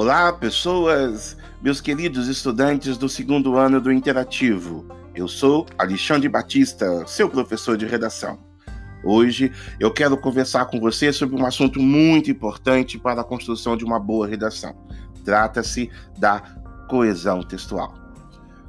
Olá, pessoas, meus queridos estudantes do segundo ano do Interativo. Eu sou Alexandre Batista, seu professor de redação. Hoje eu quero conversar com você sobre um assunto muito importante para a construção de uma boa redação. Trata-se da coesão textual.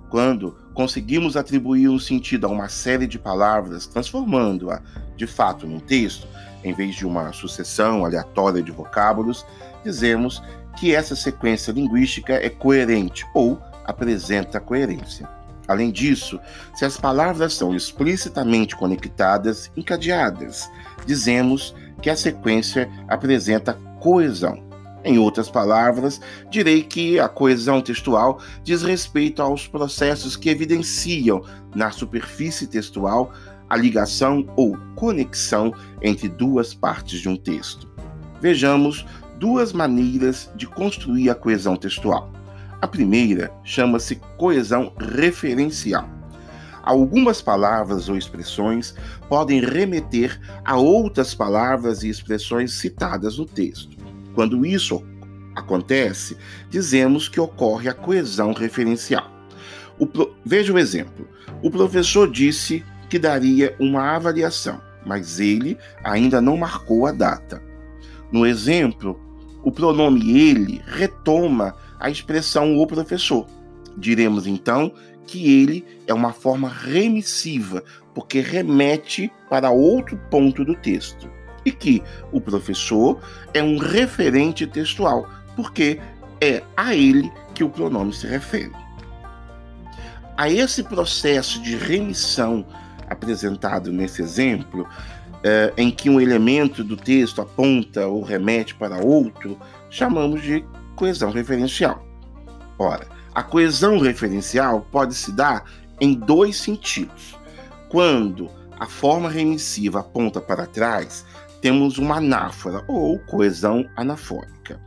Quando conseguimos atribuir um sentido a uma série de palavras, transformando-a de fato num texto, em vez de uma sucessão aleatória de vocábulos, dizemos que essa sequência linguística é coerente ou apresenta coerência. Além disso, se as palavras são explicitamente conectadas, encadeadas, dizemos que a sequência apresenta coesão. Em outras palavras, direi que a coesão textual diz respeito aos processos que evidenciam na superfície textual a ligação ou conexão entre duas partes de um texto. Vejamos duas maneiras de construir a coesão textual. A primeira chama-se coesão referencial. Algumas palavras ou expressões podem remeter a outras palavras e expressões citadas no texto. Quando isso acontece, dizemos que ocorre a coesão referencial. O pro... Veja o exemplo. O professor disse que daria uma avaliação, mas ele ainda não marcou a data. No exemplo, o pronome ele retoma a expressão o professor. Diremos então que ele é uma forma remissiva, porque remete para outro ponto do texto e que o professor é um referente textual, porque é a ele que o pronome se refere. A esse processo de remissão apresentado nesse exemplo, é, em que um elemento do texto aponta ou remete para outro, chamamos de coesão referencial. Ora, a coesão referencial pode se dar em dois sentidos. Quando a forma remissiva aponta para trás, temos uma anáfora ou coesão anafônica.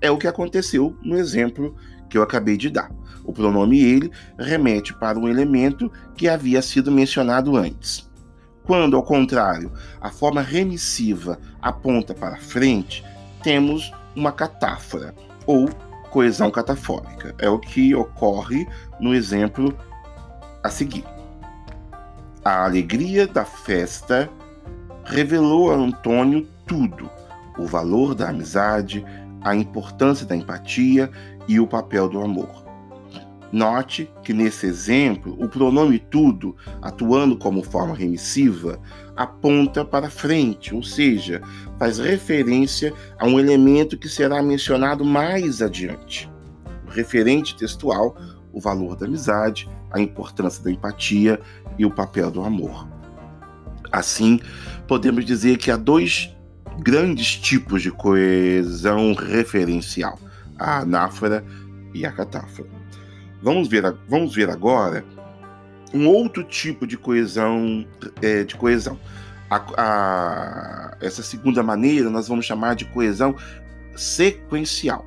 É o que aconteceu no exemplo que eu acabei de dar. O pronome ele remete para um elemento que havia sido mencionado antes. Quando, ao contrário, a forma remissiva aponta para frente, temos uma catáfora ou coesão catafórica. É o que ocorre no exemplo a seguir. A alegria da festa revelou a Antônio tudo: o valor da amizade, a importância da empatia e o papel do amor. Note que nesse exemplo, o pronome tudo, atuando como forma remissiva, aponta para frente, ou seja, faz referência a um elemento que será mencionado mais adiante. O referente textual, o valor da amizade, a importância da empatia e o papel do amor. Assim, podemos dizer que há dois grandes tipos de coesão referencial: a anáfora e a catáfora. Vamos ver, vamos ver agora um outro tipo de coesão. É, de coesão. A, a, essa segunda maneira nós vamos chamar de coesão sequencial.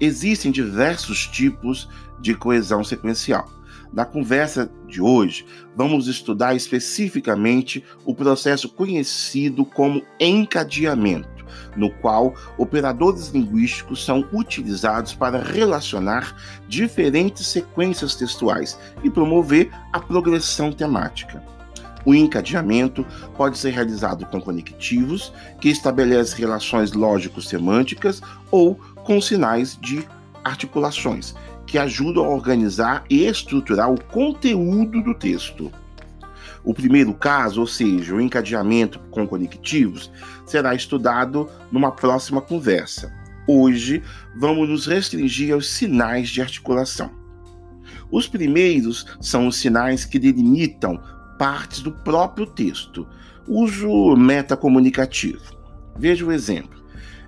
Existem diversos tipos de coesão sequencial. Na conversa de hoje, vamos estudar especificamente o processo conhecido como encadeamento, no qual operadores linguísticos são utilizados para relacionar diferentes sequências textuais e promover a progressão temática. O encadeamento pode ser realizado com conectivos, que estabelecem relações lógico-semânticas, ou com sinais de articulações, que ajudam a organizar e estruturar o conteúdo do texto. O primeiro caso, ou seja, o encadeamento com conectivos, será estudado numa próxima conversa. Hoje, vamos nos restringir aos sinais de articulação. Os primeiros são os sinais que delimitam partes do próprio texto, uso metacomunicativo. Veja o exemplo.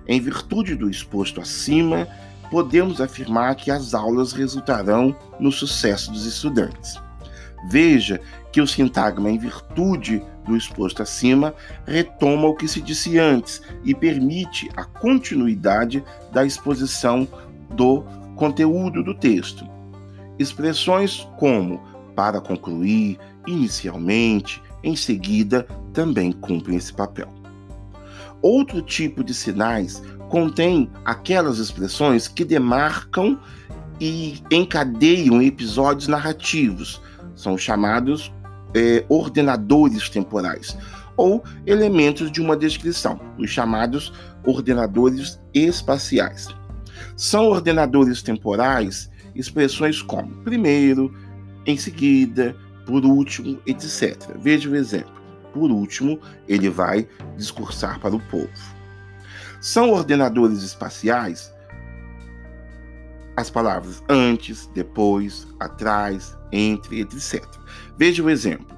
Em virtude do exposto acima, podemos afirmar que as aulas resultarão no sucesso dos estudantes. Veja que o sintagma, em virtude do exposto acima, retoma o que se disse antes e permite a continuidade da exposição do conteúdo do texto. Expressões como para concluir, inicialmente, em seguida, também cumprem esse papel. Outro tipo de sinais contém aquelas expressões que demarcam e encadeiam episódios narrativos. São chamados é, ordenadores temporais ou elementos de uma descrição, os chamados ordenadores espaciais. São ordenadores temporais expressões como primeiro, em seguida, por último, etc. Veja o exemplo. Por último, ele vai discursar para o povo. São ordenadores espaciais as palavras antes, depois, atrás, entre, etc. Veja o exemplo.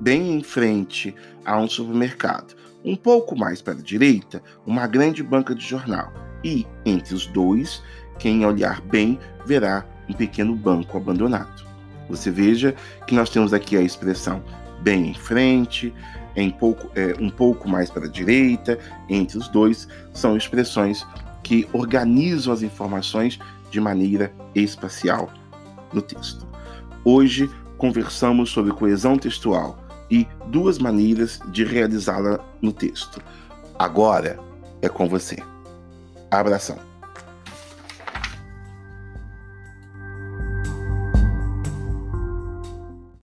Bem em frente a um supermercado, um pouco mais para a direita, uma grande banca de jornal. E, entre os dois, quem olhar bem verá um pequeno banco abandonado. Você veja que nós temos aqui a expressão bem em frente, em pouco, é, um pouco mais para a direita, entre os dois, são expressões que organizam as informações de maneira espacial no texto. Hoje conversamos sobre coesão textual e duas maneiras de realizá-la no texto. Agora é com você. Abração.